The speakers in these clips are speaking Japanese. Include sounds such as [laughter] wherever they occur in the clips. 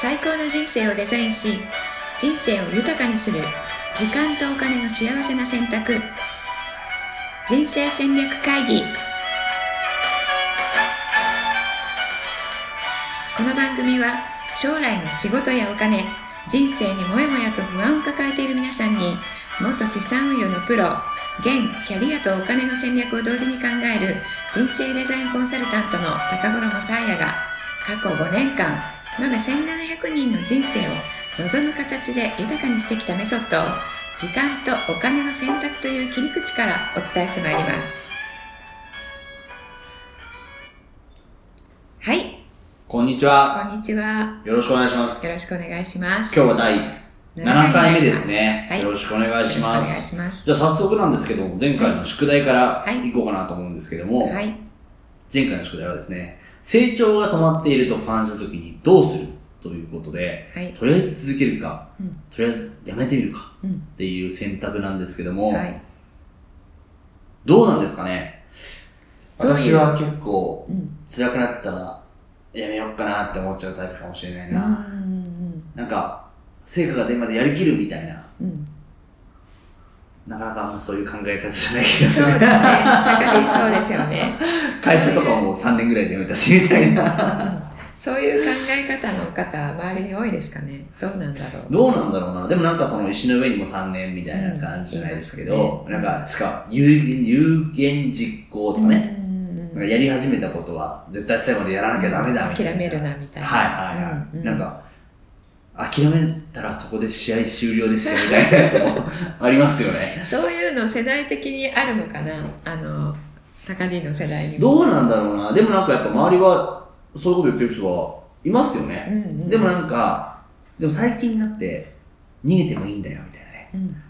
最高の人生をデザインし人生を豊かにする時間とお金の幸せな選択。人生戦略会議。この番組は将来の仕事やお金人生にもやもやと不安を抱えている皆さんに元資産運用のプロ現キャリアとお金の戦略を同時に考える人生デザインコンサルタントの高頃もさあやが過去5年間延べ1700人の人生を望む形で豊かにしてきたメソッドを時間とお金の選択という切り口からお伝えしてまいります。はい。こんにちは。こんにちは。よろしくお願いします。よろしくお願いします。今日は第7回目ですね。はい、よろしくお願いします。します。じゃあ早速なんですけども、前回の宿題からはい。い。こうかなと思うんですけども、はい。前回の宿題はですね、成長が止まっていると感じた時にどうするということで、はい。とりあえず続けるか、うん。とりあえずやめてみるかうん。っていう選択なんですけども、はい。どうなんですかね？私は結構うん。辛くなったらやめようかなって思っちゃうタイプかもしれないうんな。なんか、成果が出るまでやりきるみたいな、うんうんなかなかそういう考え方じゃない気がする。そうですねそうですよね会社とかも3年ぐらいで辞めたし、みたいな。そういう考え方の方周りに多いですかねどうなんだろうどうなんだろうな。でもなんかその石の上にも3年みたいな感じじゃないですけど、うんなんか、しかも有言有言実行とかね、うんやり始めたことは絶対最後までやらなきゃダメだみたいな。諦めるなみたいなはいはいはい。うんうんなんか、諦めたらそこで試合終了ですよみたいなやつも [laughs] ありますよね。そういうの世代的にあるのかな？あの高木の世代にもどうなんだろうな。でもなんかやっぱ周りはそういうこと言ってる人はいますよね。うんうんでもなんか、でも最近になって逃げてもいいんだよみたいなね。うん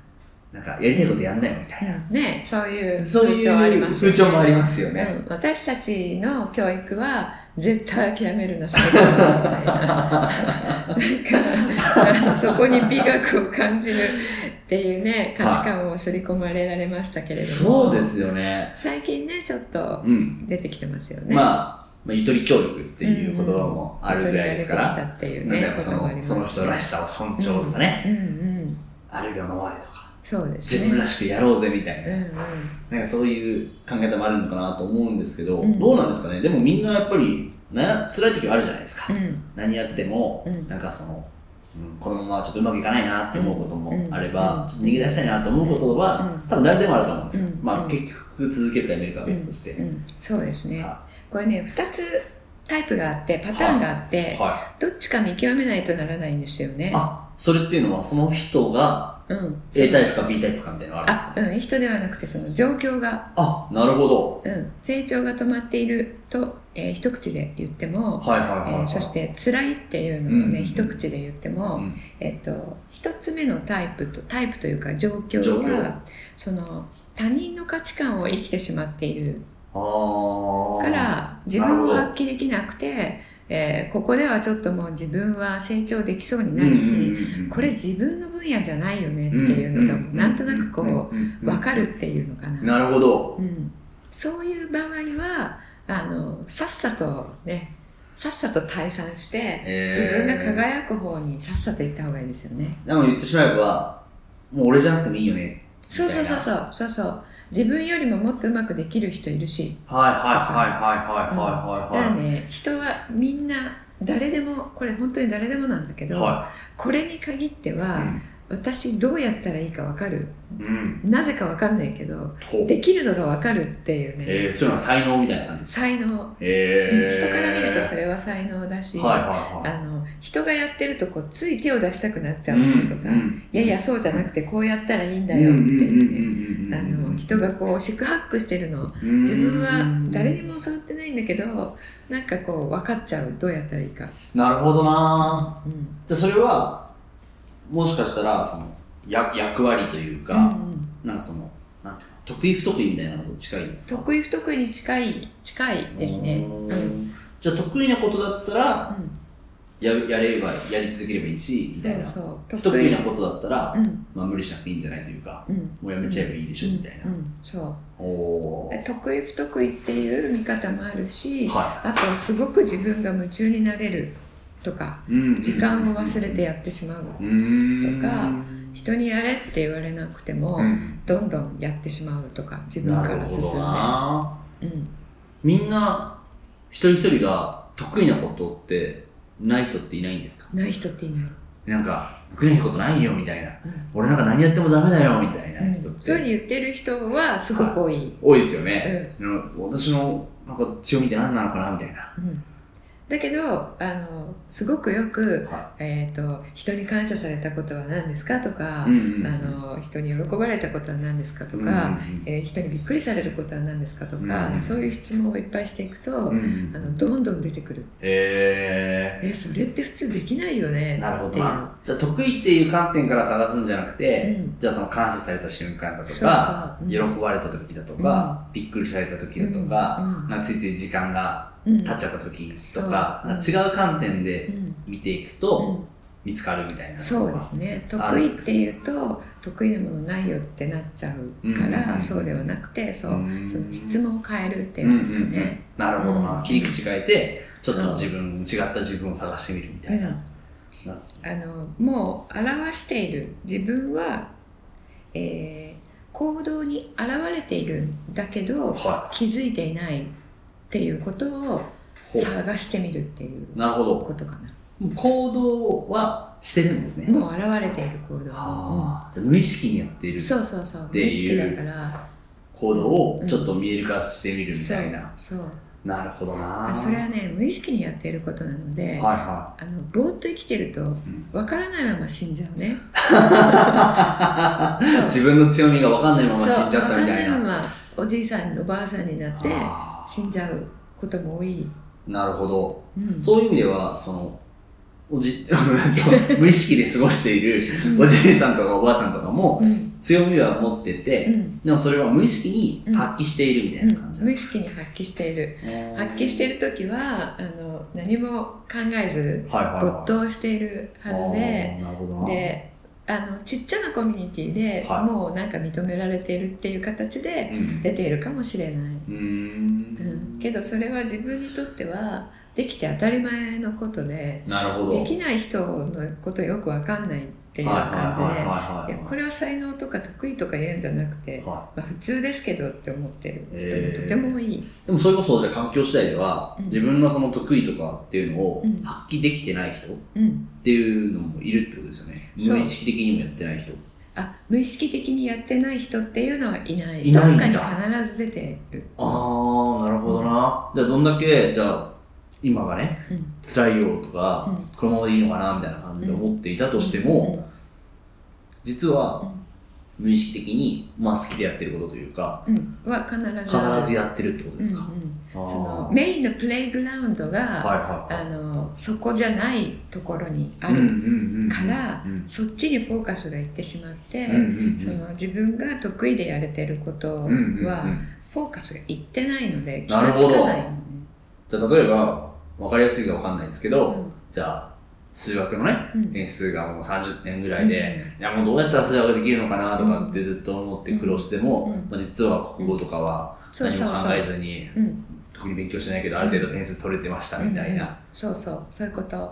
なんかやりたいことやんなよみたいな。ねそういうそういう風潮ありますよね風潮もありますよね。うん、私たちの教育は絶対諦めるな最後までみたいななんか [laughs] そこに美学を感じるっていうね価値観を刷り込まれられましたけれども、そうですよね。最近ねちょっとうん。出てきてますよね。まあ、まあ、ゆとり教育っていう言葉もあるぐらいですかゆとりが出てきら、たっていうなんねかやっぱその人らしさを尊重とかね、うんうん、あるがままでとか、そうですね。自分らしくやろうぜみたいな。うんうん。なんかそういう考え方もあるのかなと思うんですけど、うん。どうなんですかね？でもみんなやっぱり悩辛い時はあるじゃないですか、うん。何やってても、うん。なんかその、うんこのままちょっとうまくいかないなって思うこともあれば、うん。ちょっと逃げ出したいなと思うことは、うん。多分誰でもあると思うんですよ、うん。まあうん。結局続けるかやめるかは別として、うん、そうですね。はこれね2つタイプがあってパターンがあって、はどっちか見極めないとならないんですよね。それっていうのはその人がうん、A タイプか B タイプかみたいなのがあるんですか？あ、うん、人ではなくてその状況が、あなるほど。うん、成長が止まっていると、えー一口で言っても、はいはいはい、はい。えーそして辛いっていうのをね、うん。一口で言っても、うん。えっと一つ目のタイプとタイプというか状況状況。はその他人の価値観を生きてしまっている。から自分を発揮できなくて、えーここではちょっともう自分は成長できそうにないし、これ自分の分野じゃないよねっていうのがなんとなくこうう分かるっていうのかな。なるほどうん、そういう場合はあのさっさとねさっさと退散して、えー自分が輝く方にさっさと行った方がいいですよね。でも言ってしまえば、もう俺じゃなくてもいいよね。そうそうそうう。そうそうそう自分よりももっとうまくできる人いるし。はいはいはいはいはいはいだからね人はみんな誰でもこれ本当に誰でもなんだけど、はこれに限ってい。は、私どうやったらいいか分かる。うん。なぜか分かんないけど。できるのが分かるっていうね、えー、そういうのは才能みたいな感じ才能、えー、人から見るとそれは才能だし、はいはいはい。あの人がやってるとこうつい手を出したくなっちゃうのとか、いやいやそうじゃなくてこうやったらいいんだよっていうね、あの人がこう四苦八苦してるの。自分は誰にも教わってないんだけどなんかこう分かっちゃうどうやったらいいか、なるほどな。うん。じゃあそれは、もしかしたら、その、や役割というか、うんうん。なんかその、なんていうの得意不得意みたいなのと近いんですか？得意不得意に近い近いですね、じゃあ得意なことだったら、ややれば、やり続ければいいし、みたいな。そうそう。不得意なことだったら、うん。まあ無理しなくていいんじゃないというか、うん。もうやめちゃえばいいでしょ、みたいな。うん。うん。そう。得意不得意っていう見方もあるし、はあとすごく自分が夢中になれるとかうん。時間を忘れてやってしまううーん。とか人にやれって言われなくても、うん。どんどんやってしまうとか自分から進んで。うん、みんな一人一人が得意なことってない人っていないんですか？ない人っていない、なんか得意なことないよみたいな。うん。俺なんか何やってもダメだよみたいな人っうん。そういうふうてに言ってる人はすごく多い、多いですよね、うん。私のなんか強みって何なのかなみたいな、うんだけどあのすごくよく、はえーと「人に感謝されたことは何ですか?」とか、うんうんうん。あの「人に喜ばれたことは何ですか?」とか、うんうんえー人にびっくりされることは何ですか?」とか、うんそういう質問をいっぱいしていくと、うんうんあのどんどん出てくる。へ「えそれって普通できないよね」えなるほ。ど。なじゃあ得意っていう観点から探すんじゃなくて、うん。じゃあその感謝された瞬間だとかそうう。ん。喜ばれた時だとか、びっくりされた時だとか、うん。なんかついつい時間がうん。経っちゃった時とか、違う観点でうん。見ていくうとん見つかるみたいな、そうですね。得意っていうと得意なものないよってなっちゃうから、そうではなくてそう、うん。その質問を変えるっていうん。ですかね。なるほどな、うん。切り口変えてちょっと自分違った自分を探してみるみたいな、うん。あのもう表している自分は、えー行動に現れているんだけどは気づいていないっていうことを探してみるっていういなるほどことかな。行動はしてるんですね、もう現れている行動。じゃあ無意識にやっているうんそうそうそう。無意識だから。行動をちょっと見える化してみるみそうたいな、そう。なるほどなあそれはね無意識にやっていることなので、はいはあのぼーっと生きてるとんわからないまま死んじゃうね。い [laughs] 自分の強みが分かんないまま死んじゃったみたいないまなまおじいさんおばあさんになってあ死んじゃうことも多い。ーなるほど。うん。そういう意味ではそのおじ [laughs] 無意識で過ごしているおじいさんとかおばあさんとかもうん。強みは持ってて、うん。でもそれは無意識に発揮しているみたいな感じうん無意識に発揮している。発揮している時はあの何も考えず没頭しているはずであーなるほどな。であのちっちゃなコミュニティで、はい。もうなんか認められているっていう形でうん。出ているかもしれない。うん、けどそれは自分にとってはできて当たり前のことでなるほど。できない人のことよくわかんないっていう感じでこれは才能とか得意とか言うんじゃなくて、はまあ、普通ですけどって思ってる人えー。もとても多い、い、でもそれこそじゃあ環境次第では、うん。自分のその得意とかっていうのをうん。発揮できてない人っうん、ていうのもいるってことですよね。無意識的にもやってない人あ無意識的にやってない人っていうのはいない。いないんだ。どっかに必ず出てる。ああなるほどな。じゃあどんだけじゃあ今がねうん。辛いよとか、うん。このままでいいのかなみたいな感じで思っていたとしても、実は無意識的に、まあ、好きでやってることというかうん。うんは必ず必ずやってるってことですか、うんうん。そのメインのプレイグラウンドが、はいはいはい。あのそこじゃないところにあうんうんるうんうん。から、うんそっちにフォーカスがいってしまって、うんうんうん。その自分が得意でやれてることは、うんうんうんフォーカスがいってないので気なるほどがつかないのね。じゃあ例えば分かりやすいか分かんないですけど、うん。じゃあ数学のねうん。年数がもう30年ぐらいで、いやもうどうやったら数学ができるのかなとかってずっと思って苦労しても、うん。まあ、実は国語とかは何も考えずにうん特に勉強してないけどある程度点数取れてましたみたいな。そうそう。そういうこと。だ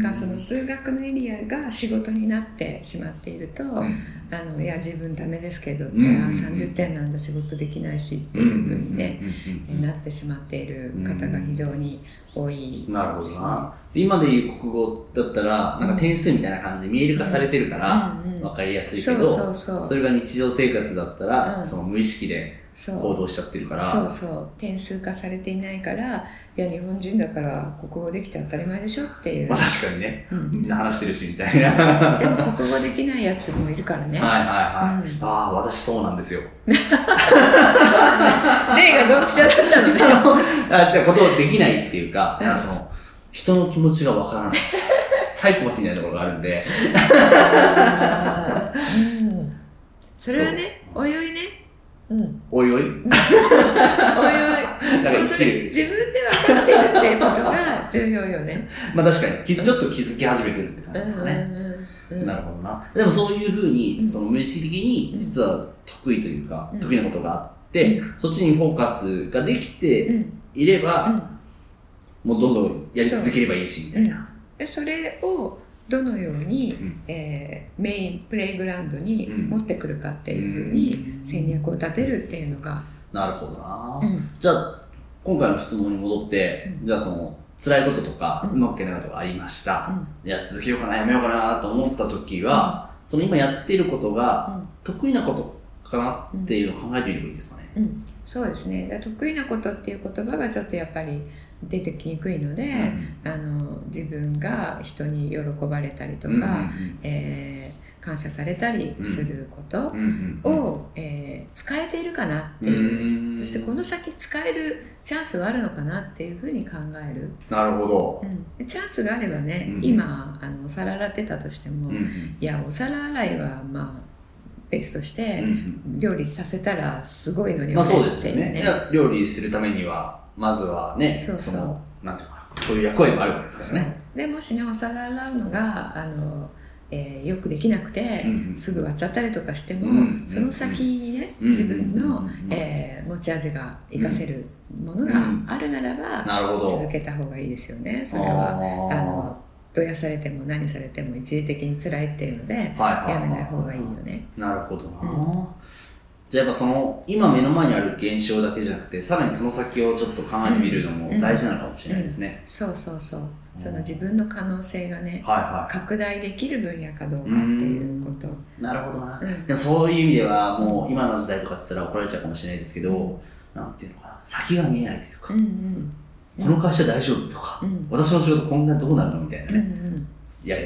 からその数学のエリアが仕事になってしまっていると、うん。あのいや自分ダメですけどって、うん。うんうんあ30点なんだ仕事できないしってうんいうふうにね、うん。うん。うん。なってしまっている方が非常に多いなるほどな。で今でいう国語だったら、なんか点数みたいな感じで見える化されてるから、うんうん。分かりやすいけど、それが日常生活だったら、うん。その無意識で行動しちゃってるから、そうそう。点数化されていないからいや日本人だから国語できて当たり前でしょっていう。まあ、確かにね、うん。みんな話してるしみたいな。はいでも国語できないやつもいるからね。はいはい。うん。ああ、私そうなんですよ。例がドンピシャだったのね。[laughs] あってことできないっていうか、うん。なんかその人の気持ちがわからない。サイコパスみたいなところがあるんで、うん。それはねおいおいねうん。おいおい、おいおい。なんか生それきてる。自分で分かってるっていうことが重要よね。[laughs] まあ確かに、きちょっと気づき始めてるって感じですかね。うんうんうんなるほどな。でもそういうふうに、うん。その無意識的に、実は得意というか、うん。得意なことがあって、そっちにフォーカスができてうん。いれば、うん。もうどんどんやり続ければいいし、みたいな。でそれをどのように、うん。えーメインプレイグラウンドにうん。持ってくるかっていうふうに戦略を立てるっていうのが、なるほどな、うん。じゃあ今回の質問に戻って、うん。じゃあその辛いこととか、ううんまくいかないことがありました、うん。じゃあ続けようかなやめようかなと思った時は、その今やっていることがうん。得意なことかなっていうのを考えてみればいいですかね、うん、そうですね。得意なことっていう言葉がちょっとやっぱり出てきにくいので、あの自分が人に喜ばれたりとか、うんうんえー感謝されたりすることうん。うんうんうん。を、えー使えているかなってういう、ん。そしてこの先使えるチャンスはあるのかなっていうふうに考える、なるほど、うん、チャンスがあればね、うん。今あのお皿洗ってたとしても、うんういんやお皿洗いはまあ別として、うん料理させたらすごいのにまあそうですね。料理するためにはまずはねそうそう。のなんていうのかなそういう役割もあるわけですからね。でもしねお皿洗うのがあの、えーよくできなくて、うんうん。すぐ割っちゃったりとかしても、うんその先にね、うん自分の、うんえー持ち味が活かせるものがあるならば、なるほど。続けた方がいいですよね。それはああのどやされても何されても一時的に辛いっていうのでーはいはいやめない方がいいよね。なるほどな、うじゃあやっぱその今目の前にある現象だけじゃなくてさらにその先をちょっと考えてみるのも大事なのかもしれないですね、そうそうそう。その自分の可能性がねはいは拡大できる分野かどうかっていうこと。いなるほどな、うん。でもそういう意味ではもう今の時代とかっつったら怒られちゃうかもしれないですけど、なんていうのかな。先が見えないというか、うんうん。この会社大丈夫とか、うん。私の仕事こんなどうなるのみたいなうんうね、ん。いや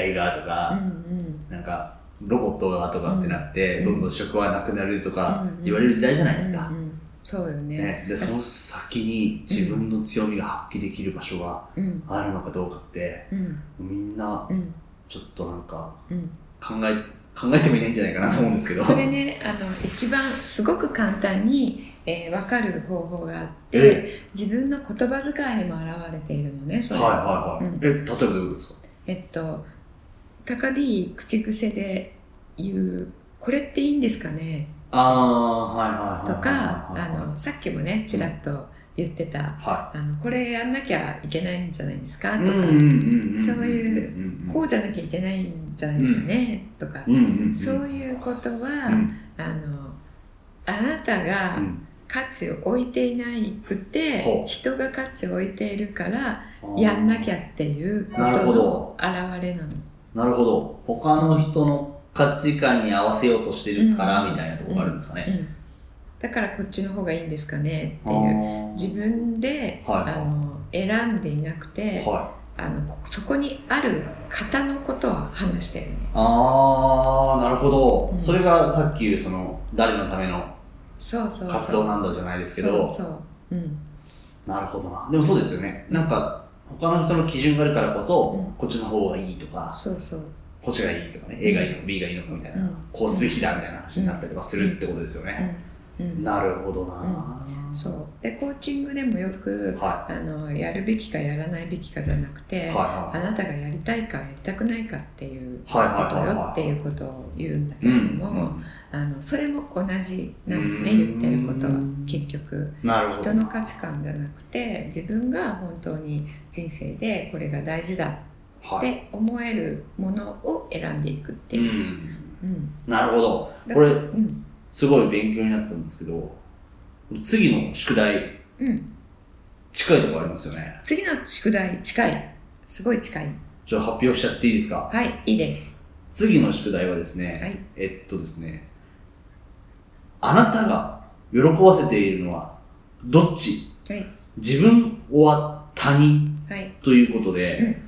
AI がとうか、ん。なんかロボットがとかってなって、うんどんどん職はなくなるとかうん言われる時代じゃないですか、そうよね。ね、でその先に自分の強みが発揮できる場所がうん。あるのかどうかってうん。みんなうん。ちょっとなんかうん。考え考えてもいないんじゃないかなと思うんですけど。それねあの一番すごく簡単に、えー、分かる方法があってえ？自分の言葉遣いにも表れているのねそれ。はいはいはい、うん。え例えばどういうことですか？えっと高 D 口癖で言う「これっていいんですかね?ああはいはいはい」とかあのさっきもねちらっと言ってたは「あのこれやんなきゃいけないんじゃないですか?」いとかうんうんうんんそういううんこうじゃなきゃいけないんじゃないですかね、とか、うんうんうんそういうことは、うん。あのあなたがうん。価値を置いていなくて、人が価値を置いているからやんなきゃっていうことのど。表れなの。なるほど。他の人の価値観に合わせようとしてるからうん。みたいなところがあるんですかね、うん、だからこっちの方がいいんですかね。ってあいう。ー。自分で、はい。あの選んでいなくて、はい。あのこそこにある方のことを話してるね。ああなるほど、うん。それがさっき言うその誰のためのそうそうそう。活動なんだじゃないですけど。そうそう。うん。なるほどな。でもそうですよね。なんか他の人の基準があるからこそ、うんこっちの方がいいとかそうそう。こっちがいいとかね A がいいのか B がいいのかみたいな、うんこうすべきだみたいな話になったりとかするってことですよね。なるほどな、そう。で、コーチングでもよく、はあの、やるべきかやらないべきかじゃなくいて、はいはい。あなたがやりたいかやりたくないかっていうことよっていうことを言うんだけうんれども、あのそれも同じなのねうん。言ってることは結局。なるほど。人の価値観じゃなくて自分が本当に人生でこれが大事だっはい、て思えるものを選んでいくってう。いう。ん。うん。なるほど。だこれうんすごい勉強になったんですけど次の宿題うん、近いところありますよね。次の宿題近い。すごい近い。じゃあ発表しちゃっていいですか？はいいいです。次の宿題はですね、はい。えっとですねあなたが喜ばせているのはどっち？はい。自分は他人はい。ということで、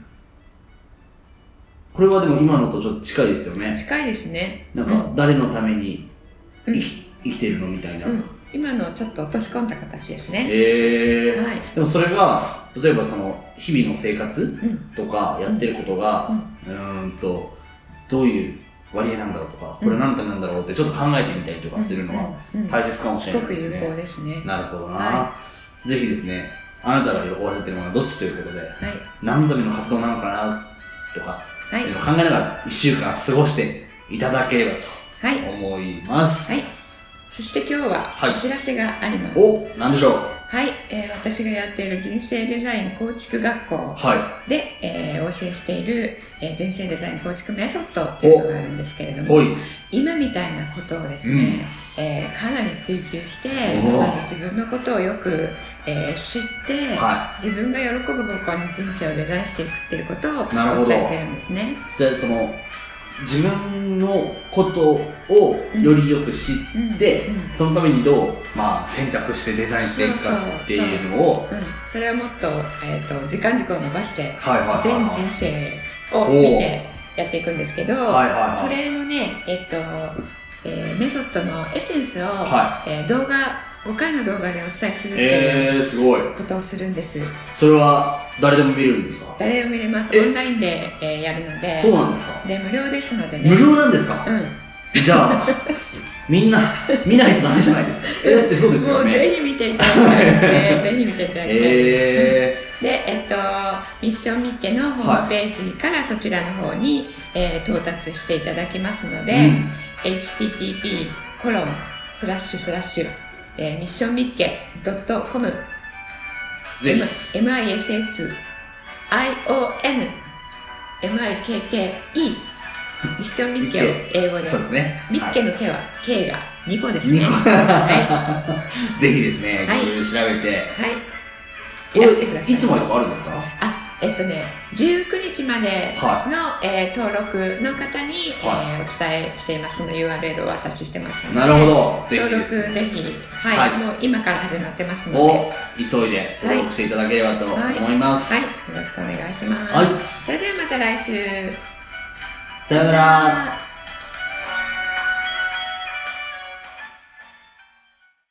これはでも今のとちょっと近いですよね。近いですね。なんか誰のためにうん生き,、生きてるのみたいな、うん、今のちょっと落とし込んだ形ですね。えー。はい。でもそれが例えばその日々の生活うん。とかやってることが、うーんとどういう割合なんだろうとかこれ何のためなんだろうってちょっと考えてみたりとかするのは大切かもしすごくれないですね、有効ですね。なるほどな、はぜひですねあなたが喜ばせてるものはどっちということではい。何のための活動なのかなとか、はい。考えながら1週間過ごしていただければはい。と思います、はい。そして今日ははい。お知らせがあります、お何でしょう？はい、えー私がやっている人生デザイン構築学校はで、えーお教えしている、えー人生デザイン構築メソッドっていうのがあるんですけれどい。も。今みたいなことをですね、えーかなり追求しておまず自分のことをよく、えー知って、は自分が喜ぶ方向に人生をデザインしていくっていうことをお伝えしてるんですね。い。じゃあ、その、自分のことをよりよく知って、うん。うんそのためにどう、まあ、選択してデザインしていくかっていうのを、うん、それをもっと,、えー、と時間軸を伸ばしてはいはいはい全はい。人生を見てやっていくんですけど、はいはいはい。それのね、えっとえーメソッドのエッセンスを、はえー動画5回の動画でお伝えするっていうえー、すごい。ことをするんです。それは誰でも見れるんですか？誰でも見れます。え？オンラインで、えーやるのでそうなんですか？で無料ですのでね。無料なんですか？うんじゃあ、みんな見ないとダメじゃないですか？[laughs] え、だってそうですもうよね。ぜひ見ていただきたいですね。[laughs] ぜひ見ていただきたいです。えで、えっと、ミッションミッケのホームページからそちらの方に、えー到達していただきますので、ー、うん。http コロンスラッシュスラッシュ、えーミッションミッケ .com ぜひ。MISSION MIKKE ミッションミッケを英語でそうですね。ミッケの K は K が2個ですね。は [laughs] ぜひですね、はい調べて。い。はい。いらしてください。いつまでとかあるんですか？あ、えっとね、19日までの、はえー登録の方に、はえーお伝えしていますその URL をお渡ししてますので。なるほど。ぜひ登録。ぜひ、はい、はいもう今から始まってますので、急いで登録していただければと思います。い、よろしくお願いします。はい。それではまた来週。さよなら。